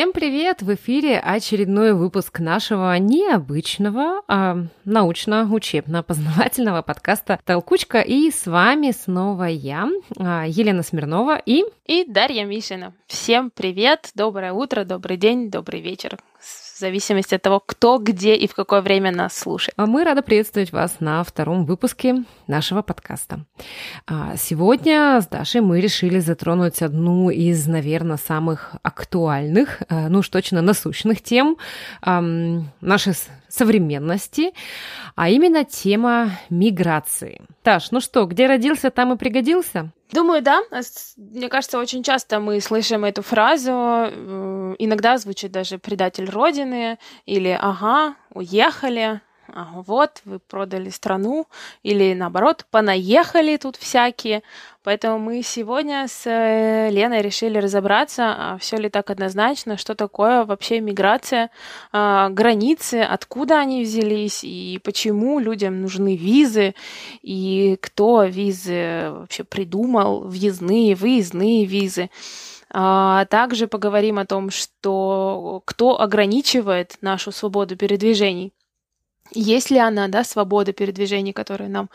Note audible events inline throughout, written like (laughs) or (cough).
Всем привет! В эфире очередной выпуск нашего необычного а, научно-учебно-познавательного подкаста «Толкучка». И с вами снова я, а, Елена Смирнова и... И Дарья Мишина. Всем привет! Доброе утро, добрый день, добрый вечер в зависимости от того, кто, где и в какое время нас слушает. А мы рады приветствовать вас на втором выпуске нашего подкаста. А, сегодня с Дашей мы решили затронуть одну из, наверное, самых актуальных, э, ну уж точно насущных тем нашей современности, а именно тема миграции. Таш, ну что, где родился, там и пригодился? Думаю, да. Мне кажется, очень часто мы слышим эту фразу. Э, иногда звучит даже предатель Родины или «ага, уехали», вот, вы продали страну, или наоборот, понаехали тут всякие. Поэтому мы сегодня с э, Леной решили разобраться, а все ли так однозначно, что такое вообще миграция, а, границы, откуда они взялись и почему людям нужны визы, и кто визы вообще придумал, въездные, выездные визы. А также поговорим о том, что кто ограничивает нашу свободу передвижений. Есть ли она, да, свобода передвижения, которая нам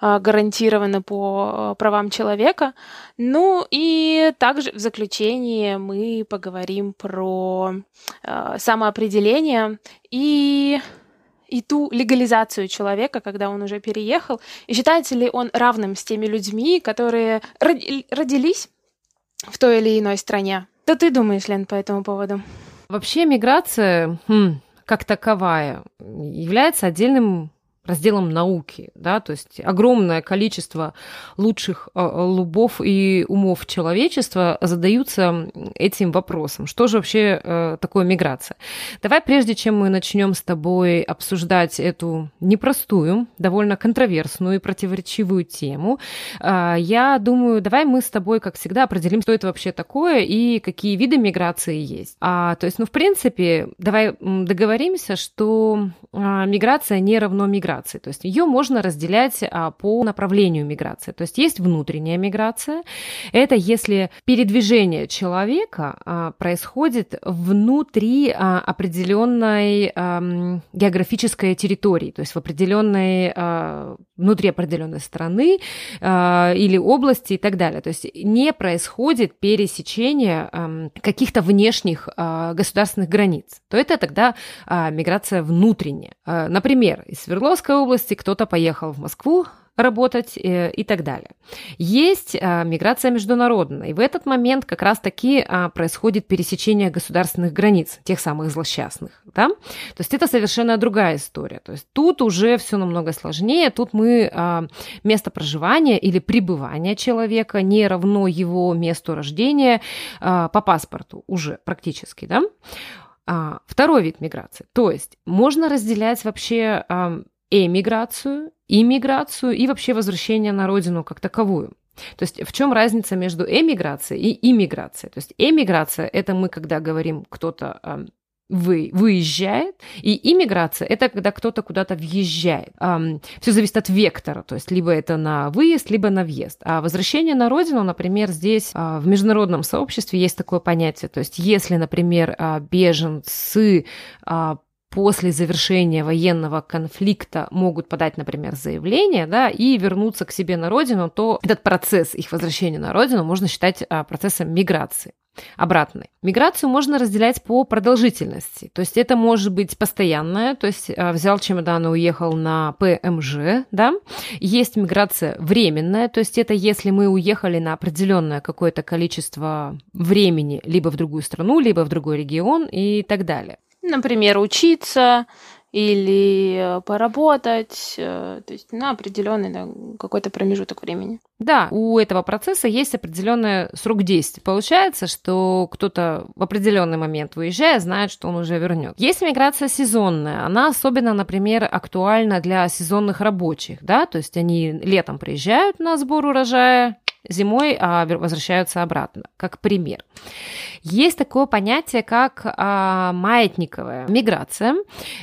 а, гарантирована по а, правам человека? Ну и также в заключении мы поговорим про а, самоопределение и и ту легализацию человека, когда он уже переехал, и считается ли он равным с теми людьми, которые родились в той или иной стране. Что ты думаешь, Лен, по этому поводу? Вообще миграция, хм, как таковая является отдельным разделом науки, да, то есть огромное количество лучших э, лубов и умов человечества задаются этим вопросом. Что же вообще э, такое миграция? Давай, прежде чем мы начнем с тобой обсуждать эту непростую, довольно контроверсную и противоречивую тему, э, я думаю, давай мы с тобой, как всегда, определим, что это вообще такое и какие виды миграции есть. А, то есть, ну, в принципе, давай договоримся, что миграция не равно миграция миграции. То есть ее можно разделять а, по направлению миграции. То есть есть внутренняя миграция. Это если передвижение человека а, происходит внутри а, определенной географической территории, то есть в определенной, внутри определенной страны или области и так далее. То есть не происходит пересечение каких-то внешних государственных границ. То это тогда миграция внутренняя. Например, из Свердловска Московской области, кто-то поехал в Москву работать э, и так далее. Есть а, миграция международная, и в этот момент как раз-таки а, происходит пересечение государственных границ, тех самых злосчастных. Да? То есть это совершенно другая история. То есть тут уже все намного сложнее, тут мы а, место проживания или пребывания человека не равно его месту рождения по паспорту уже практически. Да? Второй вид миграции. То есть можно разделять вообще эмиграцию, иммиграцию и вообще возвращение на родину как таковую. То есть в чем разница между эмиграцией и иммиграцией? То есть эмиграция – это мы, когда говорим, кто-то э, вы, выезжает, и иммиграция – это когда кто-то куда-то въезжает. Эм, все зависит от вектора, то есть либо это на выезд, либо на въезд. А возвращение на родину, например, здесь э, в международном сообществе есть такое понятие, то есть если, например, э, беженцы после завершения военного конфликта могут подать, например, заявление, да, и вернуться к себе на родину, то этот процесс их возвращения на родину можно считать а, процессом миграции обратной. Миграцию можно разделять по продолжительности. То есть это может быть постоянная, то есть а, взял чемодан и уехал на ПМЖ, да. Есть миграция временная, то есть это если мы уехали на определенное какое-то количество времени либо в другую страну, либо в другой регион и так далее. Например, учиться или э, поработать, э, то есть на определенный да, какой-то промежуток времени. Да, у этого процесса есть определенный срок действия. Получается, что кто-то в определенный момент выезжая, знает, что он уже вернет. Есть миграция сезонная. Она особенно, например, актуальна для сезонных рабочих, да, то есть они летом приезжают на сбор урожая, зимой а, возвращаются обратно, как пример. Есть такое понятие, как а, маятниковая миграция.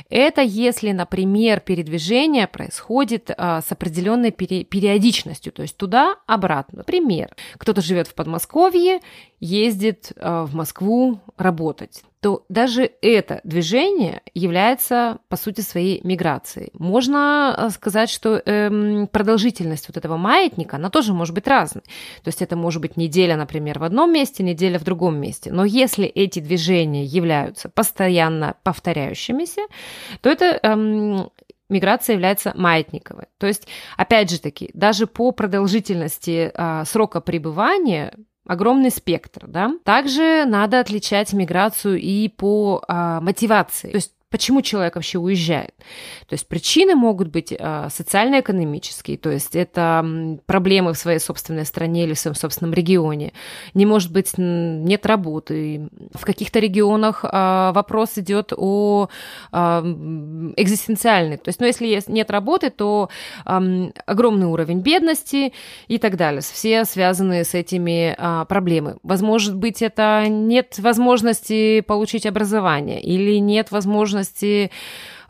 Это если, например, передвижение происходит а, с определенной пери- периодичностью, то есть туда-обратно. Пример. Кто-то живет в Подмосковье, ездит а, в Москву работать. То даже это движение является, по сути, своей миграцией. Можно э, сказать, что эм, продолжительность вот этого маятника, она тоже может быть разной. То есть это может быть неделя, например, в одном месте, неделя в другом месте. Но если эти движения являются постоянно повторяющимися, то это эм, миграция является маятниковой. То есть, опять же таки, даже по продолжительности э, срока пребывания огромный спектр, да. Также надо отличать миграцию и по а, мотивации. То есть почему человек вообще уезжает. То есть причины могут быть э, социально-экономические, то есть это проблемы в своей собственной стране или в своем собственном регионе. Не может быть, нет работы. В каких-то регионах э, вопрос идет о э, экзистенциальный. То есть, ну, если нет работы, то огромный уровень бедности и так далее. Все связанные с этими проблемы. Возможно быть, это нет возможности получить образование или нет возможности возможности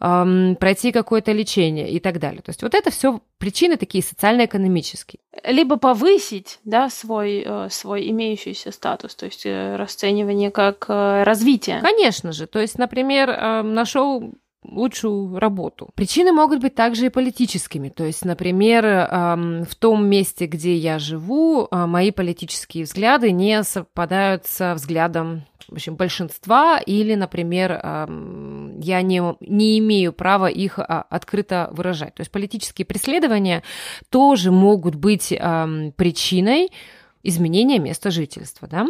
эм, пройти какое-то лечение и так далее. То есть вот это все причины такие социально-экономические. Либо повысить да, свой, э, свой имеющийся статус, то есть э, расценивание как э, развитие. Конечно же. То есть, например, эм, нашел лучшую работу. Причины могут быть также и политическими. То есть, например, в том месте, где я живу, мои политические взгляды не совпадают со взглядом в общем, большинства, или, например, я не, не имею права их а, открыто выражать. То есть политические преследования тоже могут быть причиной изменения места жительства. Да?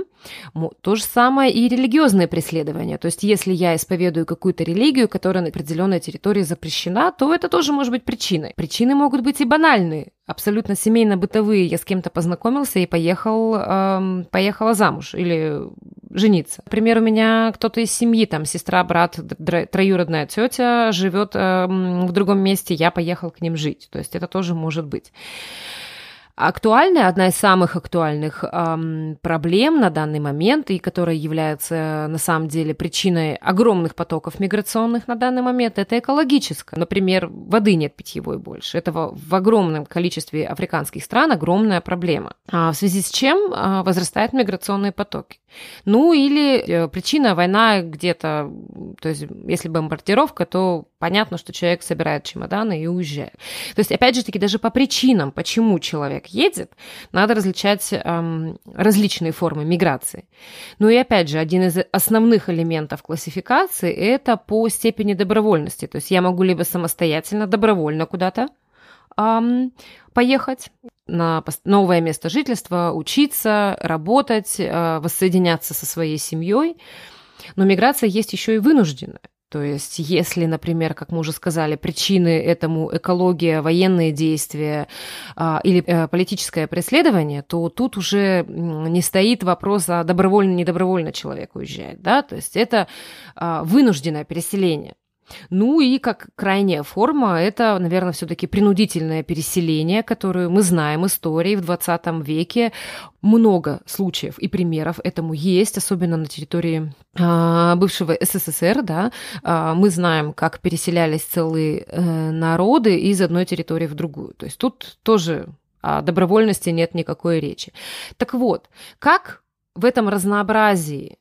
То же самое и религиозные преследования. То есть если я исповедую какую-то религию, которая на определенной территории запрещена, то это тоже может быть причиной. Причины могут быть и банальные, абсолютно семейно-бытовые. Я с кем-то познакомился и поехал, эм, поехала замуж или жениться. Например, у меня кто-то из семьи, там сестра, брат, троюродная тетя живет эм, в другом месте, я поехал к ним жить. То есть это тоже может быть актуальная, одна из самых актуальных эм, проблем на данный момент, и которая является на самом деле причиной огромных потоков миграционных на данный момент, это экологическая. Например, воды нет питьевой больше. Это в, огромном количестве африканских стран огромная проблема. А в связи с чем а, возрастают миграционные потоки. Ну или э, причина война где-то, то есть если бомбардировка, то понятно, что человек собирает чемоданы и уезжает. То есть опять же таки даже по причинам, почему человек едет, надо различать эм, различные формы миграции. Ну и опять же, один из основных элементов классификации – это по степени добровольности. То есть я могу либо самостоятельно, добровольно куда-то эм, поехать на новое место жительства, учиться, работать, э, воссоединяться со своей семьей. Но миграция есть еще и вынужденная. То есть, если, например, как мы уже сказали, причины этому экология, военные действия а, или а, политическое преследование, то тут уже не стоит вопрос, а добровольно-недобровольно человек уезжает, да, то есть это а, вынужденное переселение. Ну и как крайняя форма, это, наверное, все-таки принудительное переселение, которое мы знаем истории в 20 веке. Много случаев и примеров этому есть, особенно на территории э, бывшего СССР. Да? Э, мы знаем, как переселялись целые э, народы из одной территории в другую. То есть тут тоже о добровольности нет никакой речи. Так вот, как в этом разнообразии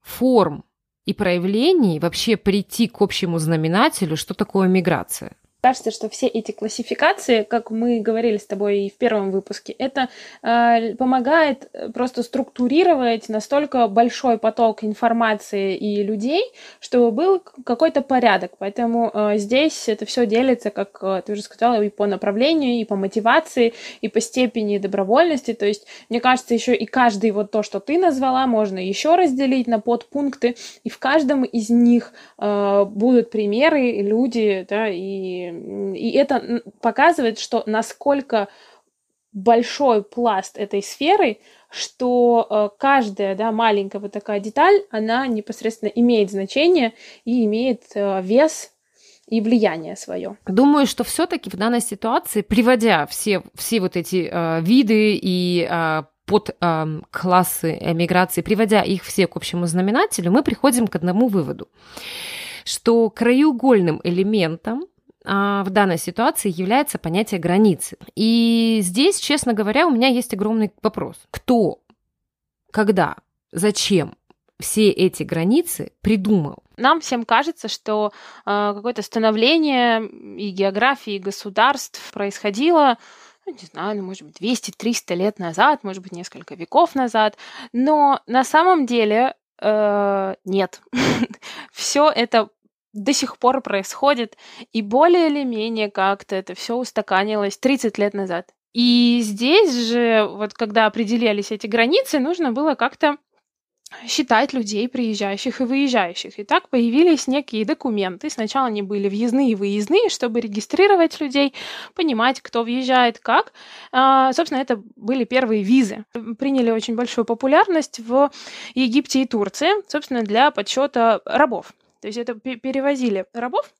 форм и проявлений вообще прийти к общему знаменателю, что такое миграция? Кажется, что все эти классификации, как мы говорили с тобой и в первом выпуске, это э, помогает просто структурировать настолько большой поток информации и людей, чтобы был какой-то порядок. Поэтому э, здесь это все делится, как э, ты уже сказала, и по направлению, и по мотивации, и по степени добровольности. То есть, мне кажется, еще и каждый вот то, что ты назвала, можно еще разделить на подпункты, и в каждом из них э, будут примеры, люди, да, и и это показывает, что насколько большой пласт этой сферы, что э, каждая да, маленькая вот такая деталь, она непосредственно имеет значение и имеет э, вес и влияние свое. Думаю, что все-таки в данной ситуации, приводя все, все вот эти э, виды и э, под э, классы эмиграции, приводя их все к общему знаменателю, мы приходим к одному выводу, что краеугольным элементом в данной ситуации является понятие границы. И здесь, честно говоря, у меня есть огромный вопрос. Кто, когда, зачем все эти границы придумал? Нам всем кажется, что э, какое-то становление и географии государств происходило ну, не знаю, ну, может быть, 200-300 лет назад, может быть, несколько веков назад. Но на самом деле э, нет. (laughs) все это до сих пор происходит, и более или менее как-то это все устаканилось 30 лет назад. И здесь же, вот когда определялись эти границы, нужно было как-то считать людей, приезжающих и выезжающих. И так появились некие документы. Сначала они были въездные и выездные, чтобы регистрировать людей, понимать, кто въезжает, как. А, собственно, это были первые визы. Приняли очень большую популярность в Египте и Турции, собственно, для подсчета рабов. То есть это перевозили рабов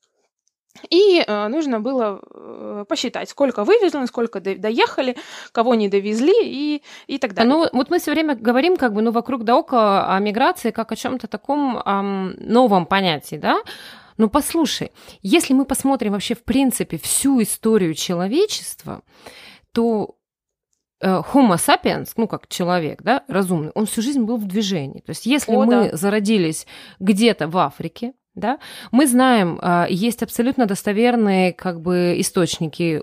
и э, нужно было э, посчитать, сколько вывезли, сколько до, доехали, кого не довезли и, и так далее. Ну, вот мы все время говорим как бы, ну, вокруг да около о миграции как о чем-то таком эм, новом понятии, да? Ну, послушай, если мы посмотрим вообще, в принципе, всю историю человечества, то Homo sapiens, ну, как человек, да, разумный, он всю жизнь был в движении. То есть, если О, мы да. зародились где-то в Африке, да? Мы знаем, а, есть абсолютно достоверные как бы источники,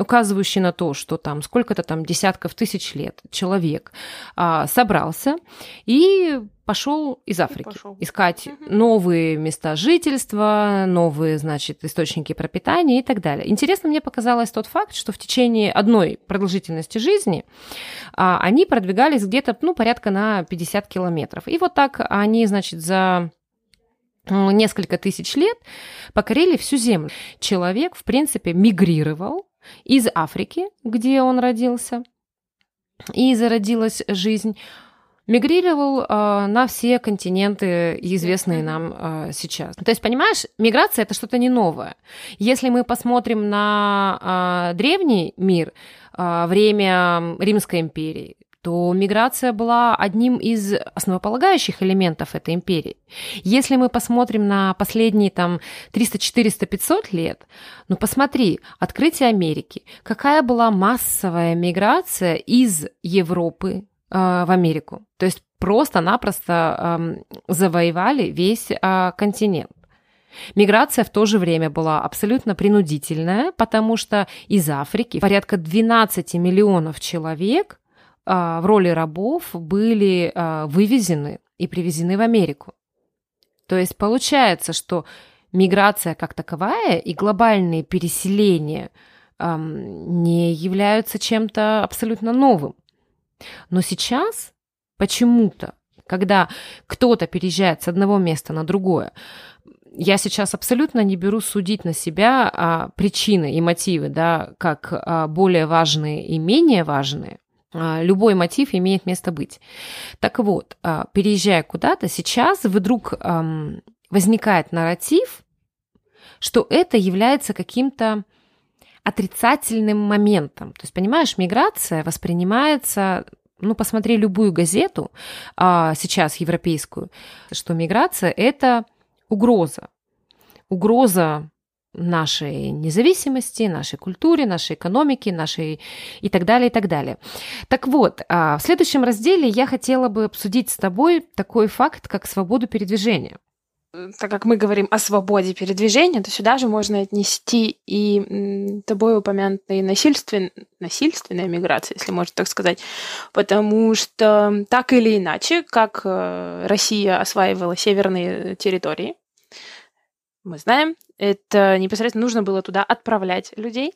указывающие на то, что там сколько-то там десятков тысяч лет человек а, собрался и пошел из Африки пошел. искать угу. новые места жительства, новые, значит, источники пропитания и так далее. Интересно мне показалось тот факт, что в течение одной продолжительности жизни а, они продвигались где-то, ну, порядка на 50 километров. И вот так они, значит, за несколько тысяч лет покорили всю Землю. Человек, в принципе, мигрировал из Африки, где он родился, и зародилась жизнь, мигрировал э, на все континенты, известные нам э, сейчас. То есть, понимаешь, миграция это что-то не новое. Если мы посмотрим на э, древний мир, э, время Римской империи, то миграция была одним из основополагающих элементов этой империи. Если мы посмотрим на последние там 300, 400, 500 лет, ну посмотри, открытие Америки, какая была массовая миграция из Европы э, в Америку. То есть просто-напросто э, завоевали весь э, континент. Миграция в то же время была абсолютно принудительная, потому что из Африки порядка 12 миллионов человек в роли рабов были а, вывезены и привезены в Америку. То есть получается, что миграция как таковая и глобальные переселения не являются чем-то абсолютно новым. Но сейчас почему-то, когда кто-то переезжает с одного места на другое, я сейчас абсолютно не беру судить на себя а, причины и мотивы, да, как а, более важные и менее важные. А, любой мотив имеет место быть. Так вот, а, переезжая куда-то, сейчас вдруг возникает нарратив, что это является каким-то отрицательным моментом. То есть, понимаешь, миграция воспринимается ну, посмотри любую газету а, сейчас европейскую, что миграция это угроза. Угроза нашей независимости, нашей культуре, нашей экономике, нашей и так далее, и так далее. Так вот, а, в следующем разделе я хотела бы обсудить с тобой такой факт, как свободу передвижения. Так как мы говорим о свободе передвижения, то сюда же можно отнести и тобой упомянутые насильствен... насильственная миграция, если можно так сказать, потому что так или иначе, как э, Россия осваивала северные территории, мы знаем, это непосредственно нужно было туда отправлять людей.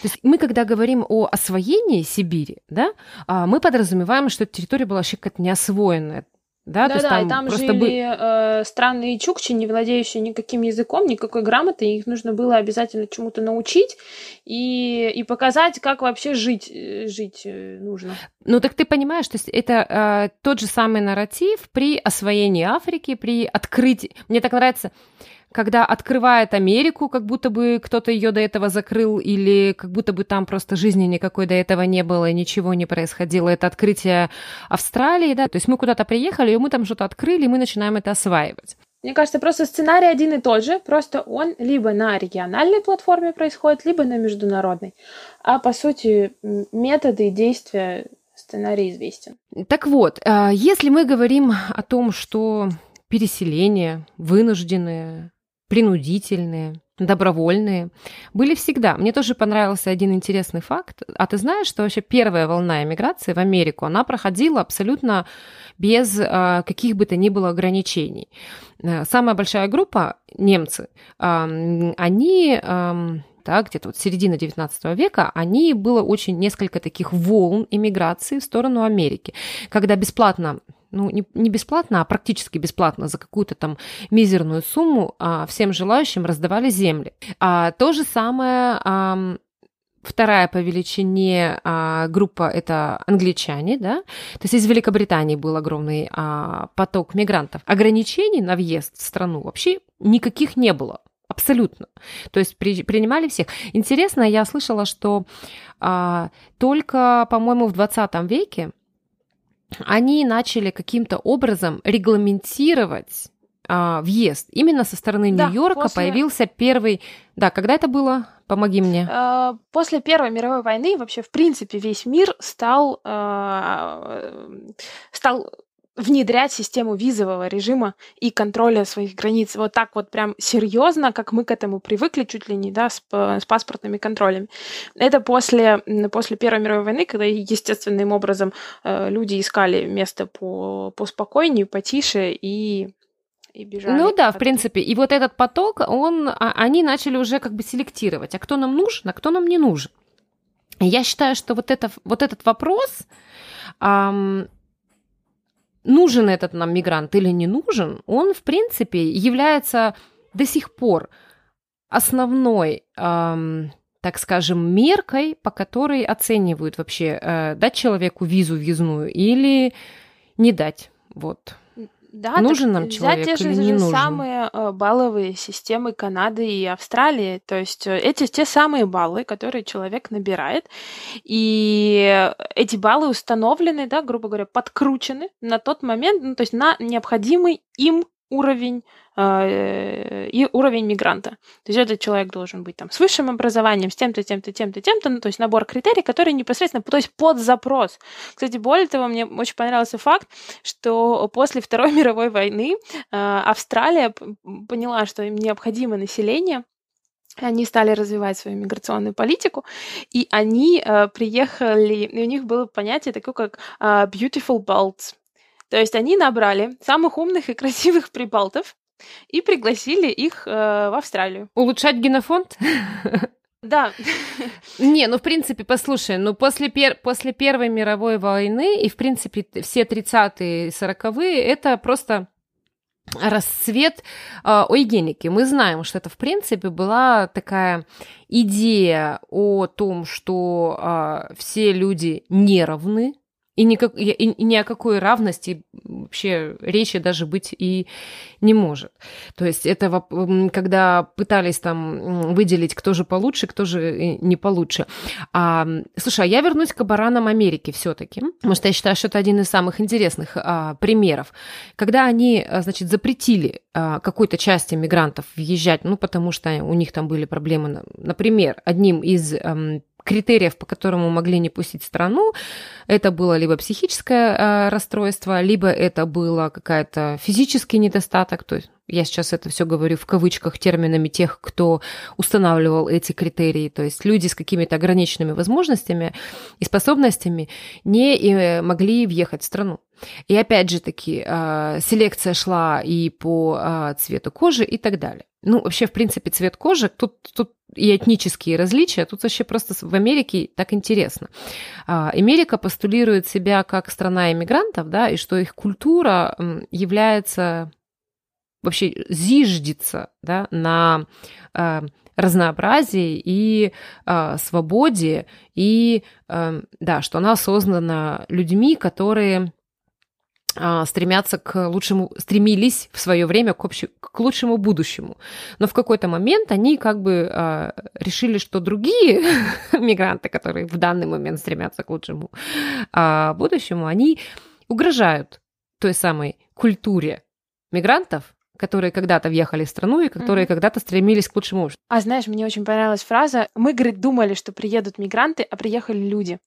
То есть мы, когда говорим о освоении Сибири, да, а, мы подразумеваем, что эта территория была вообще как-то неосвоенная. Да, да, да, там, и там жили бы... э, странные чукчи, не владеющие никаким языком, никакой грамотой, их нужно было обязательно чему-то научить и, и показать, как вообще жить, э, жить э, нужно. Ну так ты понимаешь, то есть это э, тот же самый нарратив при освоении Африки, при открытии. Мне так нравится, когда открывает Америку, как будто бы кто-то ее до этого закрыл, или как будто бы там просто жизни никакой до этого не было, и ничего не происходило. Это открытие Австралии, да, то есть мы куда-то приехали, и мы там что-то открыли, и мы начинаем это осваивать. Мне кажется, просто сценарий один и тот же, просто он либо на региональной платформе происходит, либо на международной. А по сути методы и действия сценарий известен. Так вот, а, если мы говорим о том, что переселение, вынужденные, принудительные, добровольные, были всегда. Мне тоже понравился один интересный факт. А ты знаешь, что вообще первая волна эмиграции в Америку, она проходила абсолютно без э, каких бы то ни было ограничений. Э, самая большая группа, немцы, э, они... Да, где-то вот середина 19 века, они было очень несколько таких волн иммиграции в сторону Америки, когда бесплатно ну, не, не бесплатно, а практически бесплатно за какую-то там мизерную сумму а, всем желающим раздавали земли. А, то же самое а, Вторая по величине а, группа это англичане, да, то есть из Великобритании был огромный а, поток мигрантов. Ограничений на въезд в страну вообще никаких не было. Абсолютно. То есть при, принимали всех. Интересно, я слышала, что а, только, по-моему, в 20 веке они начали каким-то образом регламентировать а, въезд. Именно со стороны да, Нью-Йорка после... появился первый... Да, когда это было? Помоги мне. А, после Первой мировой войны вообще, в принципе, весь мир стал, а, стал внедрять систему визового режима и контроля своих границ вот так вот прям серьезно, как мы к этому привыкли, чуть ли не, да, с, с паспортными контролями. Это после, после Первой мировой войны, когда естественным образом э, люди искали место по, по спокойнее, потише и и бежали. Ну да, в принципе. И вот этот поток, он, а, они начали уже как бы селектировать, а кто нам нужен, а кто нам не нужен. Я считаю, что вот, это, вот этот вопрос, эм, нужен этот нам мигрант или не нужен, он, в принципе, является до сих пор основной, эм, так скажем, меркой, по которой оценивают вообще, э, дать человеку визу въездную или не дать. Вот. Да, нужен нам человек те же, или не нужен? самые э, балловые системы Канады и Австралии. То есть э, эти те самые баллы, которые человек набирает. И эти баллы установлены, да, грубо говоря, подкручены на тот момент, ну, то есть на необходимый им уровень э, и уровень мигранта. То есть этот человек должен быть там с высшим образованием, с тем-то, тем-то, тем-то, тем-то, ну, то есть набор критерий, которые непосредственно, то есть под запрос. Кстати, более того, мне очень понравился факт, что после Второй (laughs) мировой войны э, Австралия поняла, что им необходимо население, они стали развивать свою миграционную политику, и они э, приехали, и у них было понятие такое, как э, beautiful belts. То есть они набрали самых умных и красивых прибалтов и пригласили их э, в Австралию. Улучшать генофонд? Да. (laughs) Не, ну, в принципе, послушай, ну, после, пер... после Первой мировой войны и, в принципе, все 30-е и 40-е, это просто расцвет э, ойгеники. Мы знаем, что это, в принципе, была такая идея о том, что э, все люди не равны, и, никак, и, и ни о какой равности вообще речи даже быть и не может. То есть это когда пытались там выделить, кто же получше, кто же не получше. А, слушай, а я вернусь к баранам Америки все таки потому что я считаю, что это один из самых интересных а, примеров. Когда они, а, значит, запретили а, какой-то части мигрантов въезжать, ну, потому что у них там были проблемы, например, одним из критериев, по которому могли не пустить страну, это было либо психическое э, расстройство, либо это было какая-то физический недостаток, то есть я сейчас это все говорю в кавычках терминами тех, кто устанавливал эти критерии, то есть люди с какими-то ограниченными возможностями и способностями не э, могли въехать в страну. И опять же таки, э, селекция шла и по э, цвету кожи и так далее. Ну, вообще, в принципе, цвет кожи, тут, тут и этнические различия, тут вообще просто в Америке так интересно. А, Америка постулирует себя как страна иммигрантов, да, и что их культура является вообще зиждется да, на э, разнообразии и э, свободе, и да, что она создана людьми, которые а, стремятся к лучшему, стремились в свое время к, общему, к лучшему будущему. Но в какой-то момент они как бы а, решили, что другие (laughs) мигранты, которые в данный момент стремятся к лучшему а, будущему, они угрожают той самой культуре мигрантов, которые когда-то въехали в страну и которые mm-hmm. когда-то стремились к лучшему. А знаешь, мне очень понравилась фраза: мы, говорит, думали, что приедут мигранты, а приехали люди.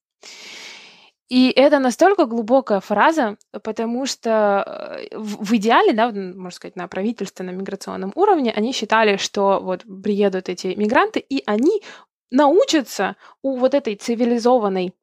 И это настолько глубокая фраза, потому что э, в идеале, да, можно сказать, на правительственном миграционном уровне они считали, что вот приедут эти мигранты, и они научатся у вот этой цивилизованной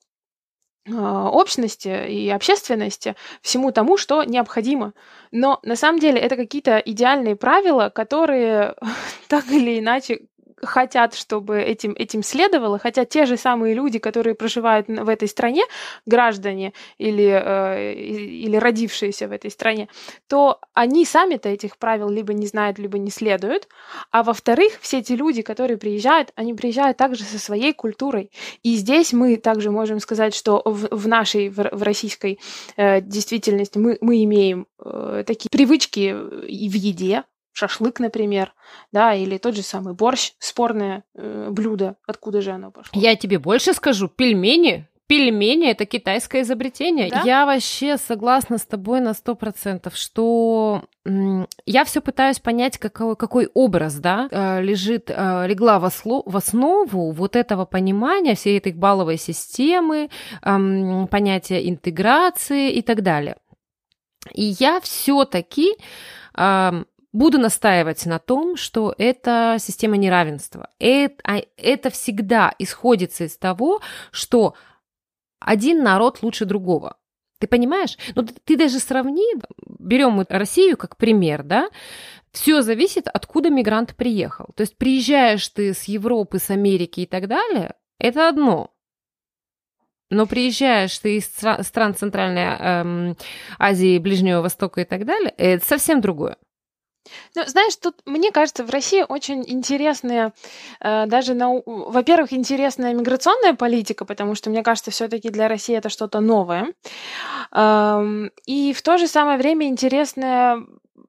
а, общности и общественности всему тому, что необходимо. Но на самом деле это какие-то идеальные правила, которые (laughs) так или иначе хотят, чтобы этим, этим следовало, хотя те же самые люди, которые проживают в этой стране, граждане или, э, или родившиеся в этой стране, то они сами-то этих правил либо не знают, либо не следуют. А во-вторых, все эти люди, которые приезжают, они приезжают также со своей культурой. И здесь мы также можем сказать, что в, в нашей, в, в российской э, действительности мы, мы имеем э, такие привычки и в еде, шашлык, например, да, или тот же самый борщ, спорное э, блюдо, откуда же оно пошло. Я тебе больше скажу, пельмени пельмени это китайское изобретение. Да? Я вообще согласна с тобой на сто процентов, что я все пытаюсь понять, какой, какой образ, да, э, лежит, э, легла в, осло, в основу вот этого понимания всей этой балловой системы, понятия интеграции и так далее. И я все-таки буду настаивать на том, что это система неравенства. Это, а, это всегда исходится из того, что один народ лучше другого. Ты понимаешь? Ну, ты даже сравни, берем Россию как пример, да, все зависит, откуда мигрант приехал. То есть приезжаешь ты с Европы, с Америки и так далее, это одно. Но приезжаешь ты из стран Центральной эм, Азии, Ближнего Востока и так далее, это совсем другое. Ну, знаешь, тут, мне кажется, в России очень интересная, э, даже, на, во-первых, интересная миграционная политика, потому что, мне кажется, все-таки для России это что-то новое. И в то же самое время интересная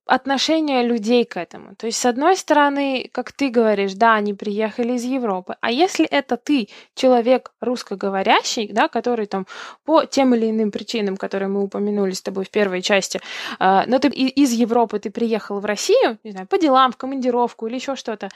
отношение людей к этому. То есть, с одной стороны, как ты говоришь, да, они приехали из Европы, а если это ты, человек русскоговорящий, да, который там по тем или иным причинам, которые мы упомянули с тобой в первой части, э, но ты из Европы ты приехал в Россию, не знаю, по делам, в командировку или еще что-то,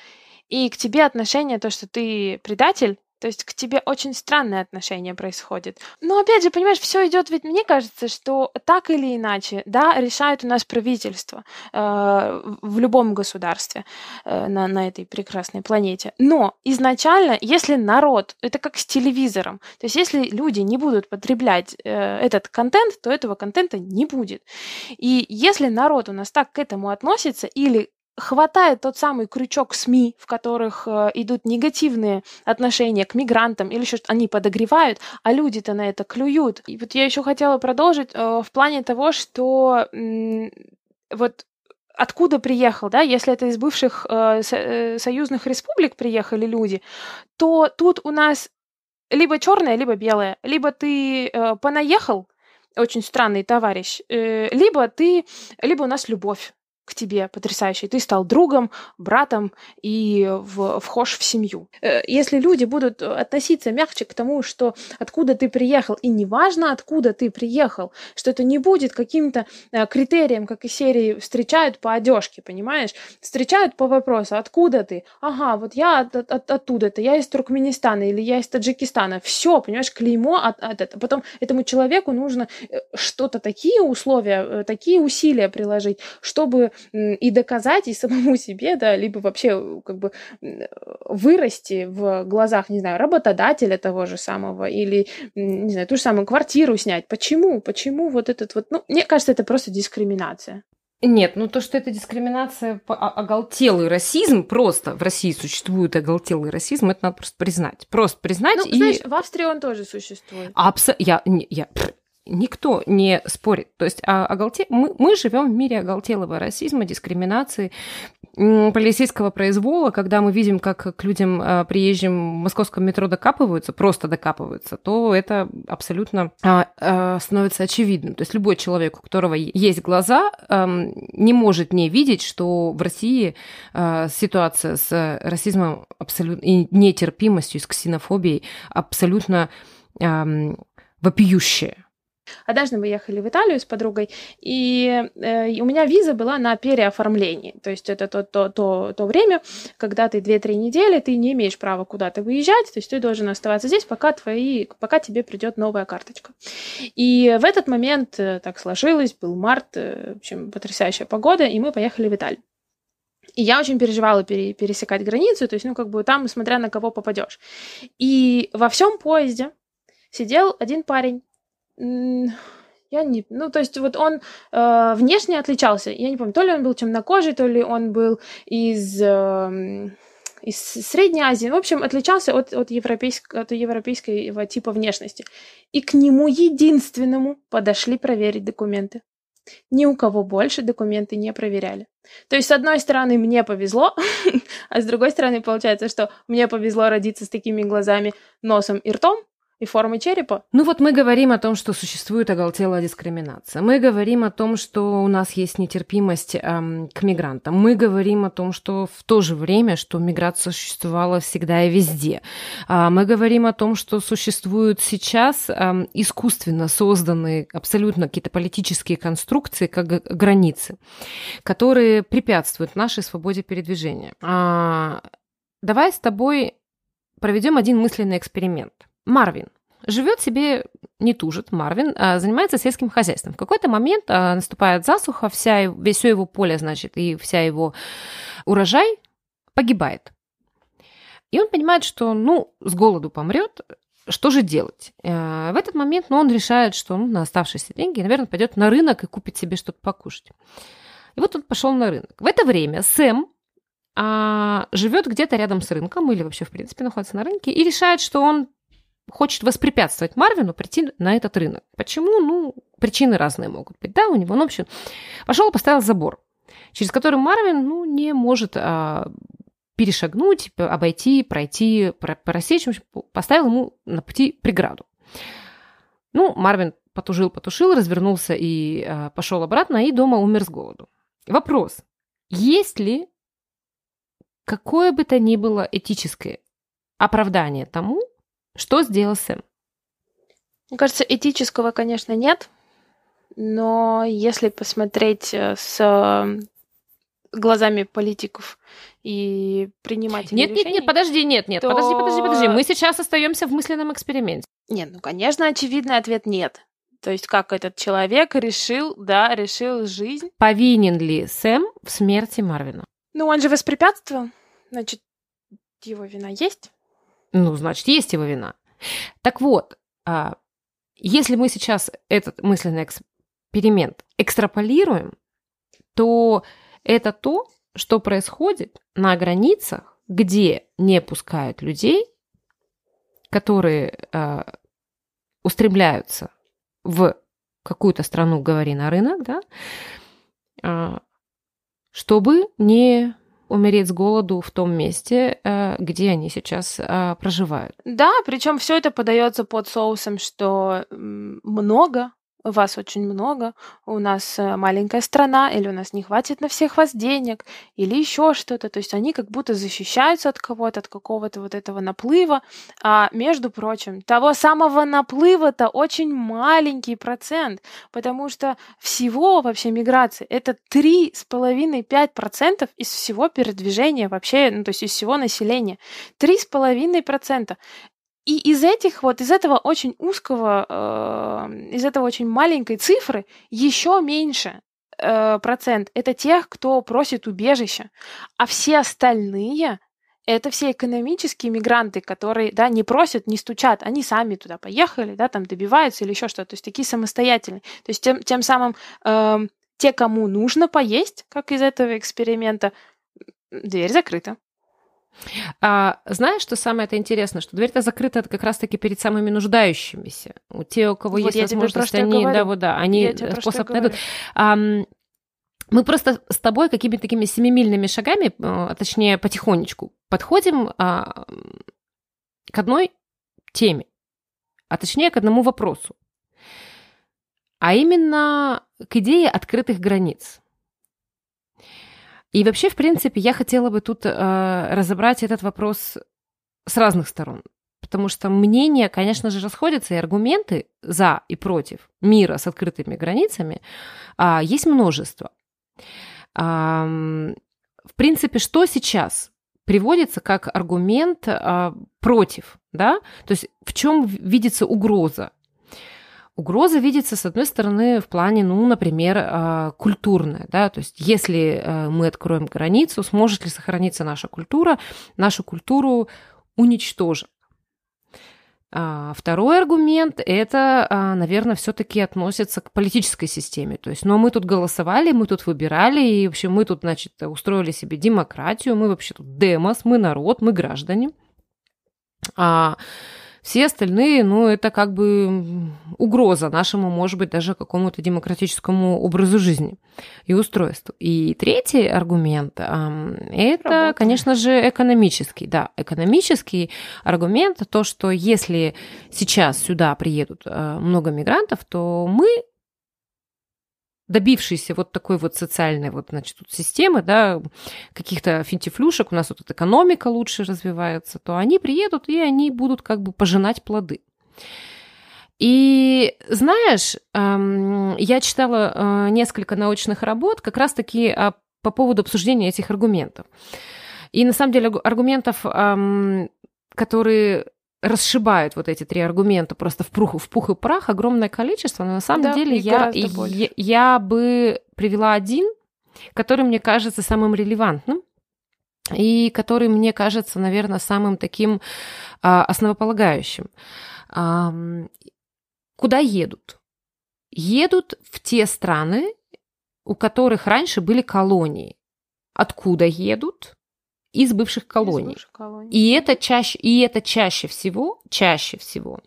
и к тебе отношение то, что ты предатель, то есть к тебе очень странное отношение происходит. Но опять же, понимаешь, все идет, ведь мне кажется, что так или иначе, да, решает у нас правительство э, в любом государстве э, на, на этой прекрасной планете. Но изначально, если народ, это как с телевизором, то есть если люди не будут потреблять э, этот контент, то этого контента не будет. И если народ у нас так к этому относится или хватает тот самый крючок СМИ, в которых э, идут негативные отношения к мигрантам или что-то, они подогревают, а люди-то на это клюют. И вот я еще хотела продолжить э, в плане того, что э, вот откуда приехал, да, если это из бывших э, со- э, союзных республик приехали люди, то тут у нас либо черное, либо белое, либо ты э, понаехал, очень странный товарищ, э, либо ты, либо у нас любовь к тебе потрясающий. Ты стал другом, братом и в, вхож в семью. Э, если люди будут относиться мягче к тому, что откуда ты приехал, и неважно, откуда ты приехал, что это не будет каким-то э, критерием, как и серии встречают по одежке, понимаешь? Встречают по вопросу, откуда ты? Ага, вот я от, от, оттуда-то, я из Туркменистана или я из Таджикистана. Все, понимаешь, клеймо от, от этого. Потом этому человеку нужно э, что-то такие условия, такие усилия приложить, чтобы и доказать и (laughs) самому себе, да, либо вообще как бы вырасти в глазах, не знаю, работодателя того же самого или, не знаю, ту же самую квартиру снять. Почему? Почему вот этот вот, ну, мне кажется, это просто дискриминация. Нет, ну то, что это дискриминация, оголтелый расизм, просто в России существует оголтелый расизм, это надо просто признать. Просто признать. Ну, и... знаешь, в Австрии он тоже существует. Абсо... Я, я, никто не спорит. То есть а, оголте... мы, мы живем в мире оголтелого расизма, дискриминации, полицейского произвола, когда мы видим, как к людям а, приезжим в московском метро докапываются, просто докапываются, то это абсолютно а, а, становится очевидным. То есть любой человек, у которого есть глаза, а, не может не видеть, что в России а, ситуация с расизмом абсолютно и нетерпимостью, с ксенофобией абсолютно а, вопиющая. Однажды мы ехали в Италию с подругой, и, э, у меня виза была на переоформлении. То есть это то, то, то, то время, когда ты 2-3 недели, ты не имеешь права куда-то выезжать, то есть ты должен оставаться здесь, пока, твои, пока тебе придет новая карточка. И в этот момент э, так сложилось, был март, э, в общем, потрясающая погода, и мы поехали в Италию. И я очень переживала пере, пересекать границу, то есть, ну, как бы там, смотря на кого попадешь. И во всем поезде сидел один парень, я не... Ну, то есть вот он э, внешне отличался. Я не помню, то ли он был темнокожий, то ли он был из... Э, из Средней Азии, в общем, отличался от, от, европейского, от европейского типа внешности. И к нему единственному подошли проверить документы. Ни у кого больше документы не проверяли. То есть, с одной стороны, мне повезло, (laughs) а с другой стороны, получается, что мне повезло родиться с такими глазами, носом и ртом, и формы черепа. Ну вот мы говорим о том, что существует оголтелая дискриминация. Мы говорим о том, что у нас есть нетерпимость эм, к мигрантам. Мы говорим о том, что в то же время, что миграция существовала всегда и везде. А мы говорим о том, что существуют сейчас эм, искусственно созданные абсолютно какие-то политические конструкции, как границы, которые препятствуют нашей свободе передвижения. А, давай с тобой проведем один мысленный эксперимент. Марвин живет себе, не тужит, Марвин, а занимается сельским хозяйством. В какой-то момент а, наступает засуха, вся, все его поле, значит, и вся его урожай погибает. И он понимает, что, ну, с голоду помрет, что же делать? Э, в этот момент ну, он решает, что ну, на оставшиеся деньги, наверное, пойдет на рынок и купит себе что-то покушать. И вот он пошел на рынок. В это время Сэм а, живет где-то рядом с рынком или вообще, в принципе, находится на рынке и решает, что он хочет воспрепятствовать Марвину прийти на этот рынок. Почему? Ну, причины разные могут быть, да, у него. Ну, в общем, пошел и поставил забор, через который Марвин, ну, не может а, перешагнуть, обойти, пройти, просечь, в общем, поставил ему на пути преграду. Ну, Марвин потужил, потушил, развернулся и а, пошел обратно, и дома умер с голоду. Вопрос. Есть ли какое бы то ни было этическое оправдание тому, что сделал Сэм? Мне кажется, этического, конечно, нет, но если посмотреть э, с э, глазами политиков и принимать нет, решений... Нет, нет, подожди, нет, нет, то... подожди, подожди, подожди. Мы сейчас остаемся в мысленном эксперименте. Нет, ну, конечно, очевидный ответ нет. То есть как этот человек решил, да, решил жизнь. Повинен ли Сэм в смерти Марвина? Ну, он же воспрепятствовал. Значит, его вина есть. Ну, значит, есть его вина. Так вот, а, если мы сейчас этот мысленный эксперимент экстраполируем, то это то, что происходит на границах, где не пускают людей, которые э, устремляются в какую-то страну, говори на рынок, да, э, чтобы не умереть с голоду в том месте, э, где они сейчас э, проживают. Да, причем все это подается под соусом, что много вас очень много, у нас э, маленькая страна, или у нас не хватит на всех вас денег, или еще что-то. То есть они как будто защищаются от кого-то, от какого-то вот этого наплыва. А между прочим, того самого наплыва-то очень маленький процент, потому что всего вообще миграции это 3,5-5% из всего передвижения вообще, ну, то есть из всего населения. 3,5%. И из этих вот, из этого очень узкого, э, из этого очень маленькой цифры еще меньше э, процент это тех, кто просит убежища, а все остальные это все экономические мигранты, которые, да, не просят, не стучат, они сами туда поехали, да, там добиваются или еще что-то, то есть такие самостоятельные. То есть тем, тем самым э, те, кому нужно поесть, как из этого эксперимента, дверь закрыта. А, знаешь, что самое это интересное, что дверь-то закрыта как раз-таки перед самыми нуждающимися. У те, у кого вот есть возможность, они, да, вот, да, они способ найдут. А, мы просто с тобой какими-то такими семимильными шагами, а, точнее, потихонечку подходим а, к одной теме, а точнее к одному вопросу, а именно к идее открытых границ. И вообще, в принципе, я хотела бы тут э, разобрать этот вопрос с разных сторон. потому что мнения, конечно же, расходятся, и аргументы за и против мира с открытыми границами а, есть множество. А, в принципе, что сейчас приводится как аргумент а, против, да? То есть в чем видится угроза? Угроза видится, с одной стороны, в плане, ну, например, а, культурная, да, то есть если а, мы откроем границу, сможет ли сохраниться наша культура, нашу культуру уничтожат. А, второй аргумент – это, наверное, все-таки относится к политической системе. То есть, ну, мы тут голосовали, мы тут выбирали, и вообще мы тут, значит, устроили себе демократию, мы вообще тут демос, мы народ, мы граждане. А все остальные, ну, это как бы угроза нашему, может быть, даже какому-то демократическому образу жизни и устройству. И третий аргумент – это, Работа. конечно же, экономический. Да, экономический аргумент – то, что если сейчас сюда приедут э, много мигрантов, то мы добившиеся вот такой вот социальной вот, значит, тут системы, да, каких-то финтифлюшек, у нас вот эта экономика лучше развивается, то они приедут, и они будут как бы пожинать плоды. И знаешь, я читала э, несколько научных работ как раз-таки а, по поводу обсуждения этих аргументов. И на самом деле аргументов, которые расшибают вот эти три аргумента просто в пух, в пух и прах огромное количество, но на самом да, деле я, я, я бы привела один, который мне кажется самым релевантным и который мне кажется, наверное, самым таким а, основополагающим. А, куда едут? Едут в те страны, у которых раньше были колонии. Откуда едут? Из бывших колоний. Из бывших колоний. И это чаще, и это чаще всего, чаще всего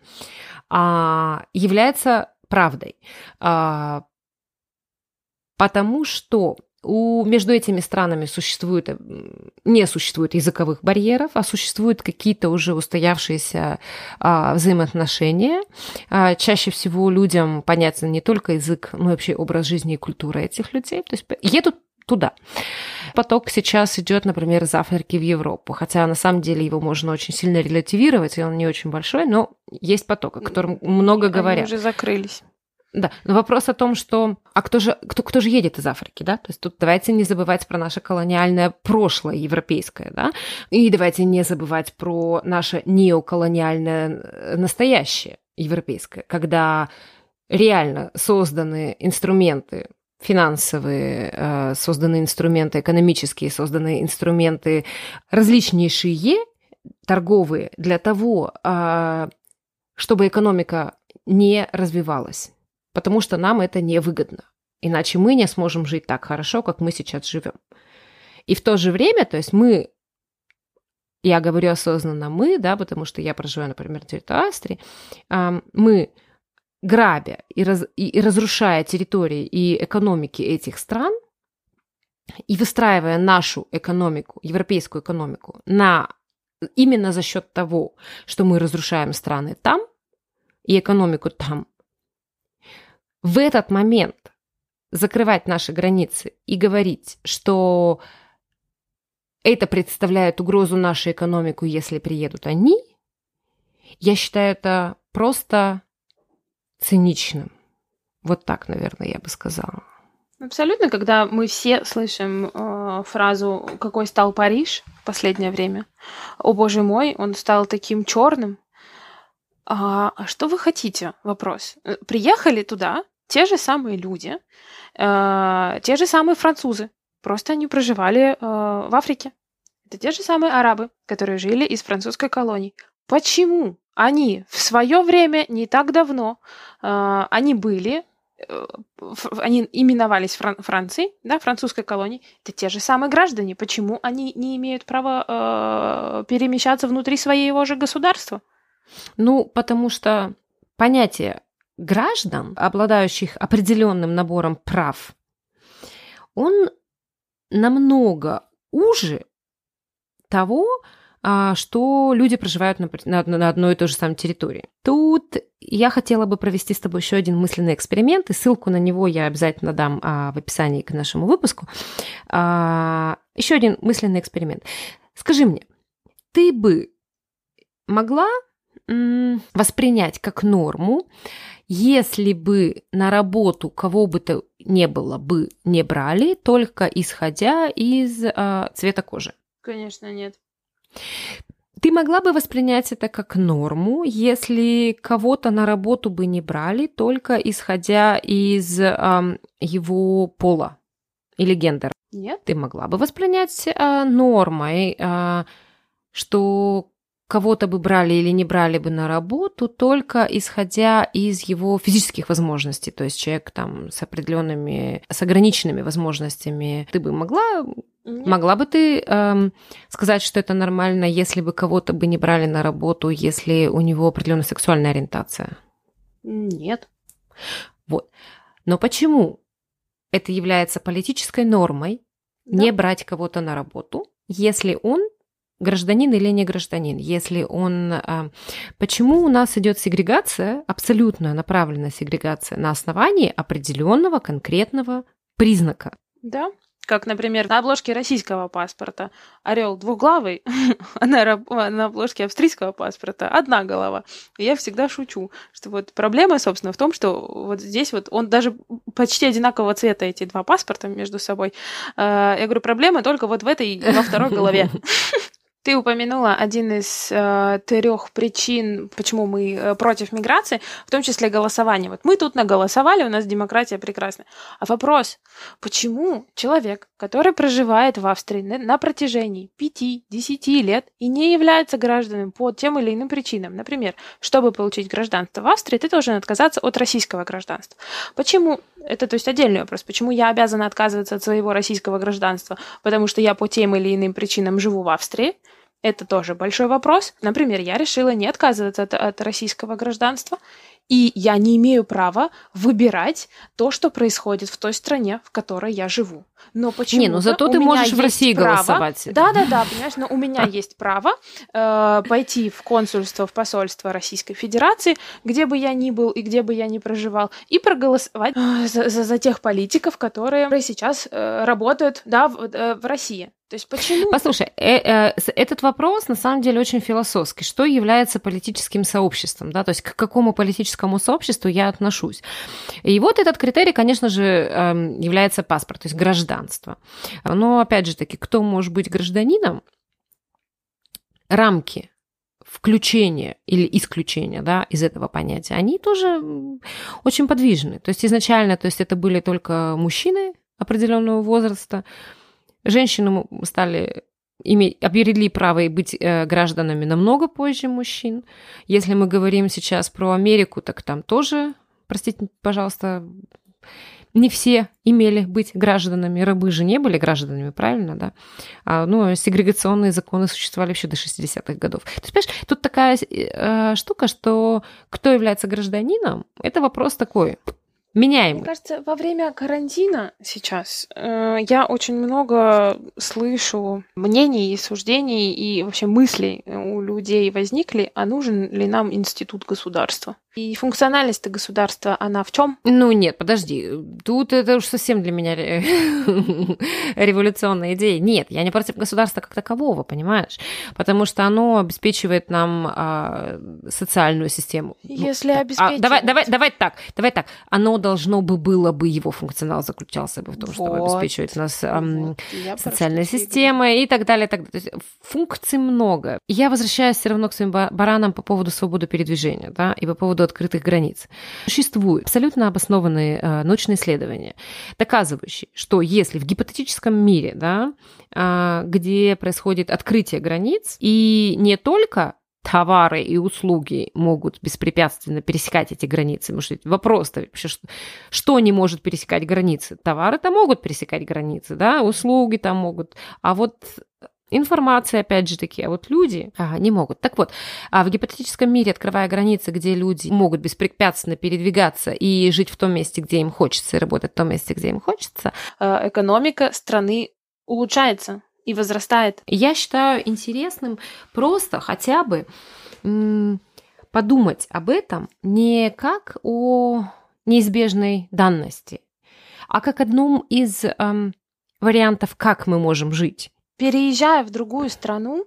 а, является правдой, а, потому что у, между этими странами существует, не существует языковых барьеров, а существуют какие-то уже устоявшиеся а, взаимоотношения. А, чаще всего людям понятен не только язык, но и вообще образ жизни и культура этих людей. То есть едут туда. Поток сейчас идет, например, из Африки в Европу, хотя на самом деле его можно очень сильно релятивировать, и он не очень большой, но есть поток, о котором много Они говорят. уже закрылись. Да, но вопрос о том, что... А кто же, кто, кто же едет из Африки, да? То есть тут давайте не забывать про наше колониальное прошлое европейское, да? И давайте не забывать про наше неоколониальное э, настоящее европейское, когда реально созданы инструменты финансовые э, созданы инструменты, экономические созданы инструменты, различнейшие торговые для того, э, чтобы экономика не развивалась, потому что нам это невыгодно. Иначе мы не сможем жить так хорошо, как мы сейчас живем. И в то же время, то есть мы, я говорю осознанно мы, да, потому что я проживаю, например, на территории Австрии, мы грабя и, раз, и, и разрушая территории и экономики этих стран, и выстраивая нашу экономику, европейскую экономику, на, именно за счет того, что мы разрушаем страны там и экономику там, в этот момент закрывать наши границы и говорить, что это представляет угрозу нашей экономику, если приедут они, я считаю это просто циничным. Вот так, наверное, я бы сказала. Абсолютно, когда мы все слышим э, фразу «какой стал Париж» в последнее время. О боже мой, он стал таким черным. А, а что вы хотите? Вопрос. Э, приехали туда те же самые люди, э, те же самые французы, просто они проживали э, в Африке. Это те же самые арабы, которые жили из французской колонии. Почему они в свое время, не так давно, э, они были, э, они именовались Фран Францией, да, французской колонией, это те же самые граждане. Почему они не имеют права э, перемещаться внутри своего же государства? Ну, потому что понятие граждан, обладающих определенным набором прав, он намного уже того, что люди проживают на, одной и той же самой территории. Тут я хотела бы провести с тобой еще один мысленный эксперимент, и ссылку на него я обязательно дам а, в описании к нашему выпуску. А, еще один мысленный эксперимент. Скажи мне, ты бы могла воспринять как норму, если бы на работу кого бы то не было бы не брали, только исходя из цвета кожи? Конечно, нет. Ты могла бы воспринять это как норму, если кого-то на работу бы не брали, только исходя из э, его пола или гендера? Нет. Ты могла бы воспринять э, нормой, э, что кого-то бы брали или не брали бы на работу только исходя из его физических возможностей, то есть человек там с определенными, с ограниченными возможностями. Ты бы могла, Нет. могла бы ты эм, сказать, что это нормально, если бы кого-то бы не брали на работу, если у него определенная сексуальная ориентация? Нет. Вот. Но почему это является политической нормой да. не брать кого-то на работу, если он гражданин или не гражданин, если он... А, почему у нас идет сегрегация, абсолютно направленная сегрегация на основании определенного конкретного признака? Да, как, например, на обложке российского паспорта орел двуглавый, а (laughs) на, на обложке австрийского паспорта одна голова. И я всегда шучу, что вот проблема, собственно, в том, что вот здесь вот он даже почти одинакового цвета эти два паспорта между собой. А, я говорю, проблема только вот в этой, во второй (laughs) голове. Ты упомянула один из э, трех причин, почему мы э, против миграции, в том числе голосование. Вот мы тут наголосовали, у нас демократия прекрасная. А вопрос, почему человек, который проживает в Австрии на, на протяжении 5-10 лет и не является гражданином по тем или иным причинам, например, чтобы получить гражданство в Австрии, ты должен отказаться от российского гражданства. Почему? Это, то есть, отдельный вопрос. Почему я обязана отказываться от своего российского гражданства? Потому что я по тем или иным причинам живу в Австрии, это тоже большой вопрос. Например, я решила не отказываться от, от российского гражданства, и я не имею права выбирать то, что происходит в той стране, в которой я живу. Но почему? Не, ну зато ты можешь в России право, голосовать. Да, да, да, понимаешь, но у меня (laughs) есть право э, пойти в консульство, в посольство Российской Федерации, где бы я ни был и где бы я ни проживал, и проголосовать э, за, за, за тех политиков, которые сейчас э, работают, да, в, э, в России. То есть почему? Послушай, э, э, этот вопрос на самом деле очень философский. Что является политическим сообществом? Да? То есть к какому политическому сообществу я отношусь? И вот этот критерий, конечно же, э, является паспорт, то есть гражданство. Но опять же таки, кто может быть гражданином? Рамки включения или исключения да, из этого понятия, они тоже очень подвижны. То есть изначально то есть это были только мужчины определенного возраста, Женщины стали иметь, обрели право и быть э, гражданами намного позже мужчин. Если мы говорим сейчас про Америку, так там тоже, простите, пожалуйста, не все имели быть гражданами, рабы же не были гражданами, правильно, да? А, ну, сегрегационные законы существовали еще до 60-х годов. То есть, понимаешь, тут такая э, штука, что кто является гражданином, это вопрос такой, меняем. Мне кажется, во время карантина сейчас э, я очень много слышу мнений и суждений и вообще мыслей у людей возникли, а нужен ли нам институт государства. И функциональность государства, она в чем? Ну нет, подожди, тут это уж совсем для меня (laughs) революционная идея. Нет, я не против государства как такового, понимаешь? Потому что оно обеспечивает нам а, социальную систему. Ну, Если обеспечивает... А, давай, давай, давай так, давай так. Оно должно бы было бы, его функционал заключался бы в том, вот. чтобы обеспечивать нас а, вот. социальной системой и так далее. И так далее. То есть функций много. Я возвращаюсь все равно к своим баранам по поводу свободы передвижения, да, и по поводу поводу открытых границ. Существуют абсолютно обоснованные э, научные исследования, доказывающие, что если в гипотетическом мире, да, э, где происходит открытие границ, и не только товары и услуги могут беспрепятственно пересекать эти границы. Потому что вопрос-то вообще, что, что не может пересекать границы? Товары-то могут пересекать границы, да, услуги там могут. А вот информация, опять же таки, а вот люди а, не могут. Так вот, а в гипотетическом мире, открывая границы, где люди могут беспрепятственно передвигаться и жить в том месте, где им хочется, и работать в том месте, где им хочется, э, экономика страны улучшается и возрастает. Я считаю интересным просто хотя бы подумать об этом не как о неизбежной данности, а как одном из эм, вариантов, как мы можем жить переезжая в другую страну,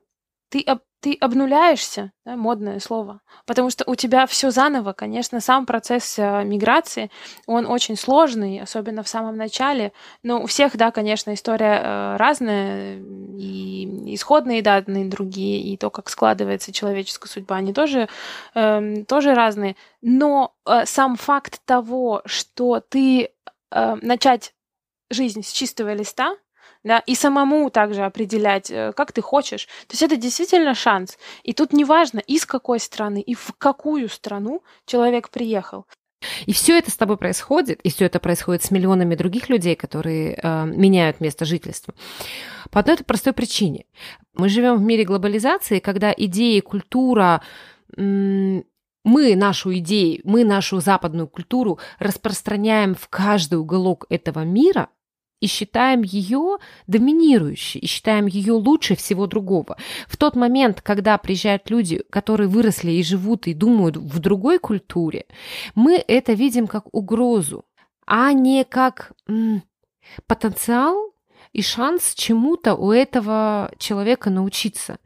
ты ты обнуляешься, да, модное слово, потому что у тебя все заново, конечно, сам процесс э, миграции, он очень сложный, особенно в самом начале, но у всех, да, конечно, история э, разная, и исходные данные другие, и то, как складывается человеческая судьба, они тоже, э, тоже разные, но э, сам факт того, что ты э, начать жизнь с чистого листа, да, и самому также определять, э, как ты хочешь. То есть это действительно шанс. И тут неважно, из какой страны и в какую страну человек приехал. И все это с тобой происходит, и все это происходит с миллионами других людей, которые э, меняют место жительства. По одной простой причине. Мы живем в мире глобализации, когда идеи, культура, мы нашу идею, мы нашу западную культуру распространяем в каждый уголок этого мира – и считаем ее доминирующей, и считаем ее лучше всего другого. В тот момент, когда приезжают люди, которые выросли и живут и думают в другой культуре, мы это видим как угрозу, а не как м, потенциал и шанс чему-то у этого человека научиться.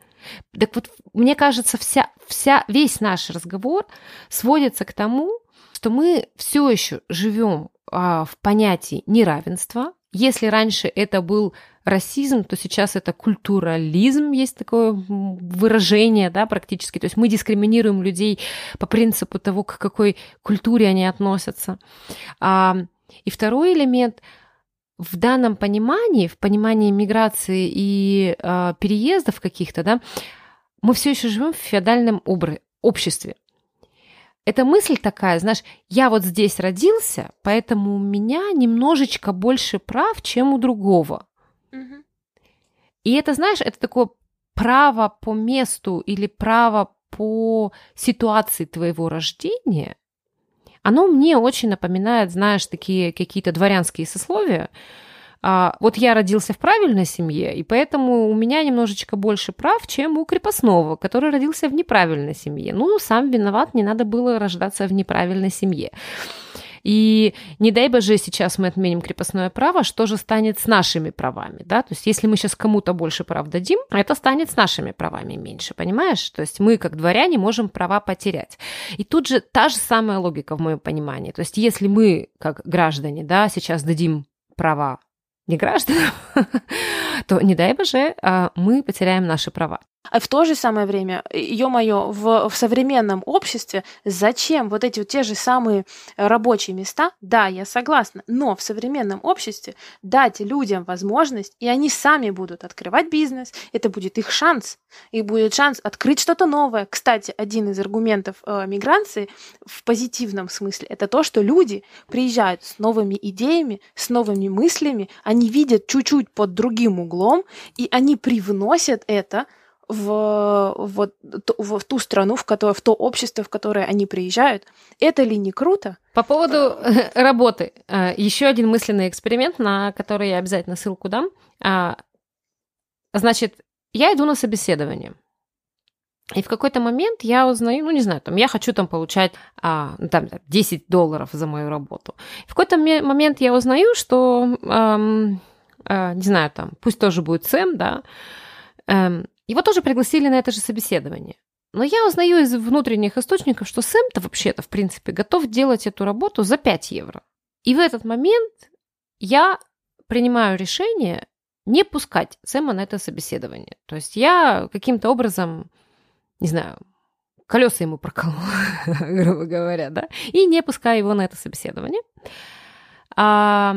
Так вот, мне кажется, вся, вся, весь наш разговор сводится к тому, что мы все еще живем а, в понятии неравенства, если раньше это был расизм, то сейчас это культурализм, есть такое выражение, да, практически. То есть мы дискриминируем людей по принципу того, к какой культуре они относятся. А, и второй элемент в данном понимании, в понимании миграции и а, переездов каких-то, да, мы все еще живем в феодальном обра- обществе эта мысль такая, знаешь, я вот здесь родился, поэтому у меня немножечко больше прав, чем у другого. Угу. И это, знаешь, это такое право по месту или право по ситуации твоего рождения, оно мне очень напоминает, знаешь, такие какие-то дворянские сословия, а, вот я родился в правильной семье, и поэтому у меня немножечко больше прав, чем у крепостного, который родился в неправильной семье. Ну, сам виноват, не надо было рождаться в неправильной семье. И не дай боже, сейчас мы отменим крепостное право, что же станет с нашими правами, да? То есть если мы сейчас кому-то больше прав дадим, это станет с нашими правами меньше, понимаешь? То есть мы, как дворяне, можем права потерять. И тут же та же самая логика в моем понимании. То есть если мы, как граждане, да, сейчас дадим права не гражданам, (laughs) то, не дай боже, а, мы потеряем наши права. А в то же самое время, ё-моё, в, в современном обществе зачем вот эти вот те же самые рабочие места? Да, я согласна, но в современном обществе дать людям возможность, и они сами будут открывать бизнес, это будет их шанс, и будет шанс открыть что-то новое. Кстати, один из аргументов э, миграции в позитивном смысле это то, что люди приезжают с новыми идеями, с новыми мыслями, они видят чуть-чуть под другим углом, и они привносят это в, в, в, в ту страну, в, которой, в то общество, в которое они приезжают. Это ли не круто? По поводу э, работы. Э, Еще один мысленный эксперимент, на который я обязательно ссылку дам. А, значит, я иду на собеседование. И в какой-то момент я узнаю, ну не знаю, там я хочу там получать а, ну, там, 10 долларов за мою работу. В какой-то момент я узнаю, что, эм, э, не знаю, там, пусть тоже будет Сэм, да, эм, его тоже пригласили на это же собеседование. Но я узнаю из внутренних источников, что Сэм-то вообще-то, в принципе, готов делать эту работу за 5 евро. И в этот момент я принимаю решение не пускать Сэма на это собеседование. То есть я каким-то образом, не знаю, колеса ему проколола, (laughs) грубо говоря, да, и не пускаю его на это собеседование. А,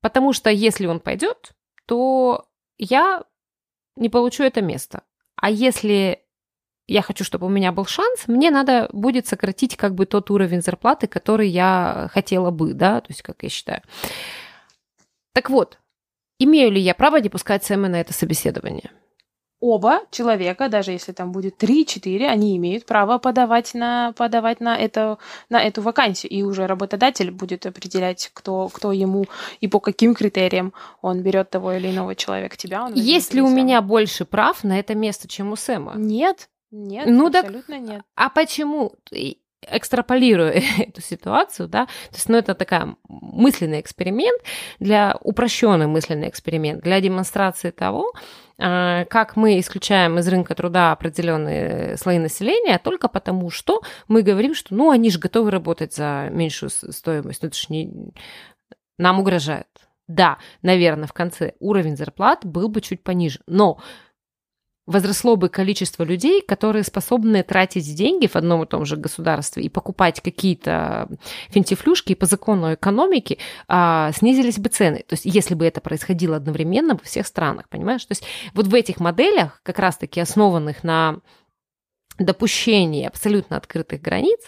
потому что если он пойдет, то я не получу это место. А если я хочу, чтобы у меня был шанс, мне надо будет сократить как бы тот уровень зарплаты, который я хотела бы, да, то есть как я считаю. Так вот, имею ли я право не пускать Сэма на это собеседование? Оба человека, даже если там будет 3-4, они имеют право подавать на, подавать на, это, на эту вакансию. И уже работодатель будет определять, кто, кто ему и по каким критериям он берет того или иного человека. Тебя он Есть ли у меня больше прав на это место, чем у Сэма? Нет. Нет, ну, абсолютно так, нет. А почему? экстраполируя (laughs) эту ситуацию, да, то есть, ну, это такая мысленный эксперимент, для упрощенный мысленный эксперимент, для демонстрации того, как мы исключаем из рынка труда определенные слои населения только потому, что мы говорим, что ну они же готовы работать за меньшую стоимость. Ну, это же не... нам угрожает. Да, наверное, в конце уровень зарплат был бы чуть пониже, но возросло бы количество людей, которые способны тратить деньги в одном и том же государстве и покупать какие-то финтифлюшки, и по закону экономики а, снизились бы цены. То есть если бы это происходило одновременно во всех странах, понимаешь? То есть вот в этих моделях, как раз-таки основанных на допущении абсолютно открытых границ,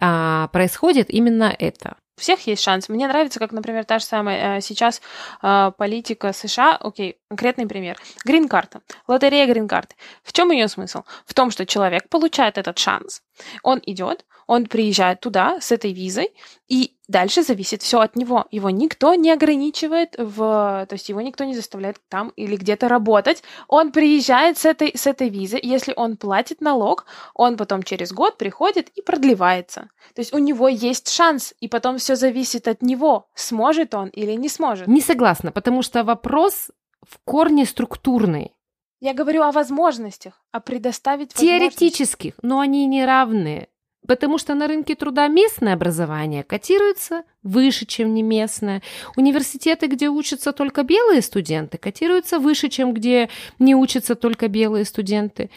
а, происходит именно это всех есть шанс. Мне нравится, как, например, та же самая э, сейчас э, политика США. Окей, конкретный пример. Грин-карта. Лотерея грин-карты. В чем ее смысл? В том, что человек получает этот шанс. Он идет, он приезжает туда с этой визой, и дальше зависит все от него. Его никто не ограничивает, в, то есть его никто не заставляет там или где-то работать. Он приезжает с этой, с этой визой, если он платит налог, он потом через год приходит и продлевается. То есть у него есть шанс, и потом все зависит от него, сможет он или не сможет. Не согласна, потому что вопрос в корне структурный. Я говорю о возможностях, о предоставить Теоретических, но они не равные. Потому что на рынке труда местное образование котируется выше, чем не местное. Университеты, где учатся только белые студенты, котируются выше, чем где не учатся только белые студенты.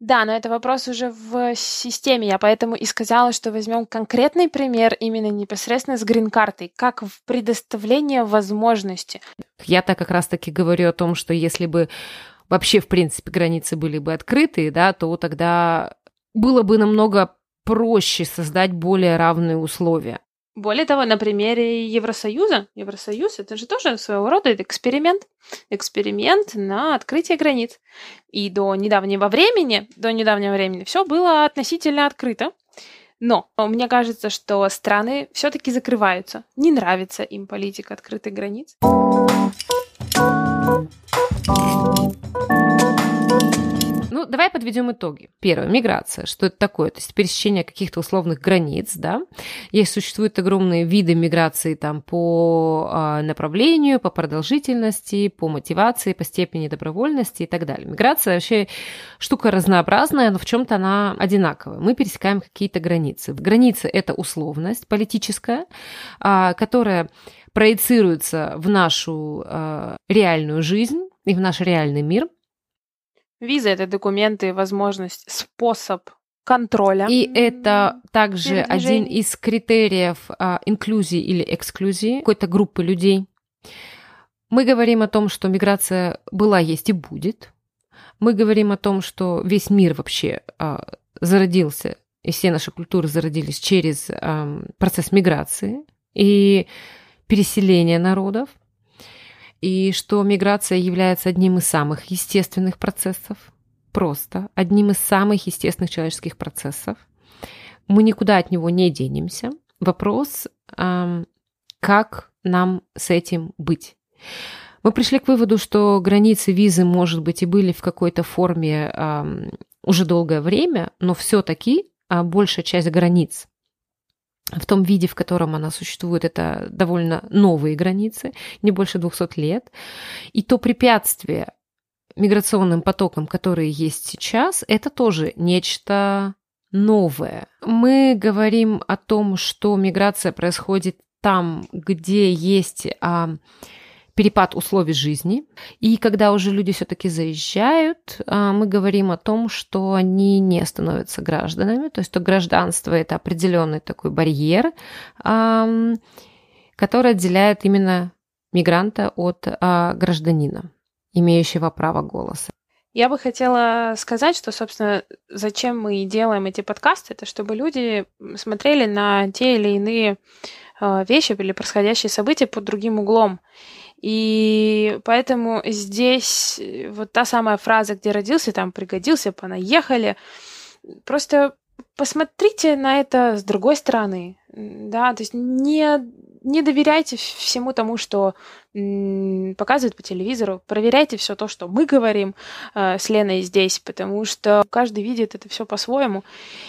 Да, но это вопрос уже в системе. Я поэтому и сказала, что возьмем конкретный пример именно непосредственно с грин-картой, как в предоставлении возможности. Я так как раз-таки говорю о том, что если бы вообще, в принципе, границы были бы открыты, да, то тогда было бы намного проще создать более равные условия. Более того, на примере Евросоюза, Евросоюз это же тоже своего рода эксперимент, эксперимент на открытие границ. И до недавнего времени, до недавнего времени все было относительно открыто. Но мне кажется, что страны все-таки закрываются. Не нравится им политика открытых границ. Давай подведем итоги. Первое, миграция. Что это такое? То есть пересечение каких-то условных границ, да. Есть, существуют огромные виды миграции там по э, направлению, по продолжительности, по мотивации, по степени добровольности и так далее. Миграция вообще штука разнообразная, но в чем-то она одинаковая. Мы пересекаем какие-то границы. Границы – это условность политическая, э, которая проецируется в нашу э, реальную жизнь и в наш реальный мир – Виза — это документы, возможность, способ контроля. И это также один из критериев а, инклюзии или эксклюзии какой-то группы людей. Мы говорим о том, что миграция была, есть и будет. Мы говорим о том, что весь мир вообще а, зародился, и все наши культуры зародились через а, процесс миграции и переселения народов и что миграция является одним из самых естественных процессов, просто одним из самых естественных человеческих процессов. Мы никуда от него не денемся. Вопрос, как нам с этим быть. Мы пришли к выводу, что границы визы, может быть, и были в какой-то форме уже долгое время, но все-таки а, большая часть границ в том виде, в котором она существует, это довольно новые границы, не больше 200 лет. И то препятствие миграционным потокам, которые есть сейчас, это тоже нечто новое. Мы говорим о том, что миграция происходит там, где есть а, перепад условий жизни. И когда уже люди все-таки заезжают, а, мы говорим о том, что они не становятся гражданами, то есть то гражданство это определенный такой барьер, который отделяет именно мигранта от а, гражданина, имеющего право голоса. Я бы хотела сказать, что, собственно, зачем мы делаем эти подкасты, это чтобы люди смотрели на те или иные а, вещи или происходящие события под другим углом. И поэтому здесь э, вот та самая фраза, где родился, там пригодился, понаехали. Просто посмотрите на это с другой стороны. Да, то есть не, не доверяйте всему тому, что показывают по телевизору. Проверяйте все то, что мы говорим э, с Леной здесь, потому что каждый видит это все по-своему.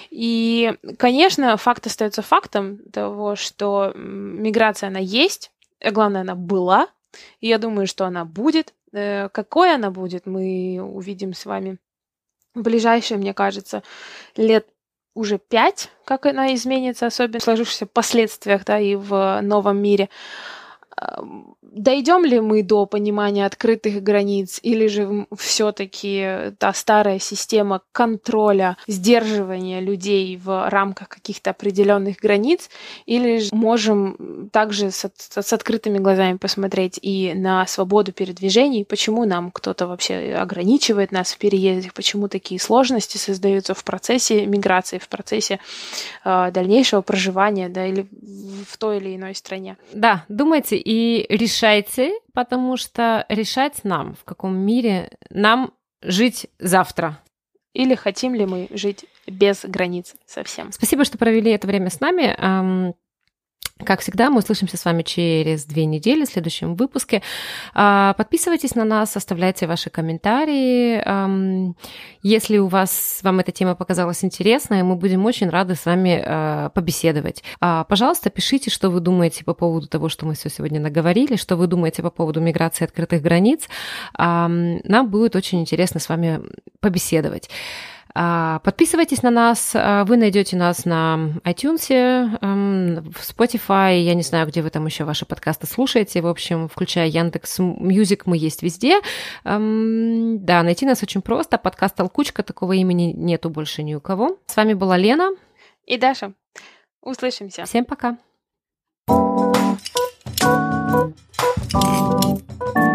И, конечно, факт остается фактом того, что миграция она есть, а главное, она была, и я думаю, что она будет. Э, какой она будет, мы увидим с вами в ближайшие, мне кажется, лет уже пять, как она изменится, особенно в сложившихся последствиях, да, и в новом мире. Дойдем ли мы до понимания открытых границ, или же все-таки та старая система контроля, сдерживания людей в рамках каких-то определенных границ, или же можем также с, с открытыми глазами посмотреть и на свободу передвижений, почему нам кто-то вообще ограничивает нас в переезде, почему такие сложности создаются в процессе миграции, в процессе э, дальнейшего проживания, да, или в той или иной стране. Да, думайте и решайте, потому что решать нам, в каком мире нам жить завтра. Или хотим ли мы жить без границ совсем. Спасибо, что провели это время с нами. Как всегда, мы услышимся с вами через две недели в следующем выпуске. А, подписывайтесь на нас, оставляйте ваши комментарии. Если у вас вам эта тема показалась интересной, мы будем очень рады с вами а, побеседовать. А, пожалуйста, пишите, что вы думаете по поводу того, что мы все сегодня наговорили, что вы думаете по поводу миграции открытых границ. Нам будет очень интересно с вами побеседовать. А, подписывайтесь на нас. А, вы найдете нас на iTunes, эм, в Spotify. Я не знаю, где вы там еще ваши подкасты слушаете. В общем, включая Яндекс Music, мы есть везде. Эм, да, найти нас очень просто. Подкаст «Толкучка», такого имени нету больше ни у кого. С вами была Лена. И Даша. Услышимся. Всем пока. thank you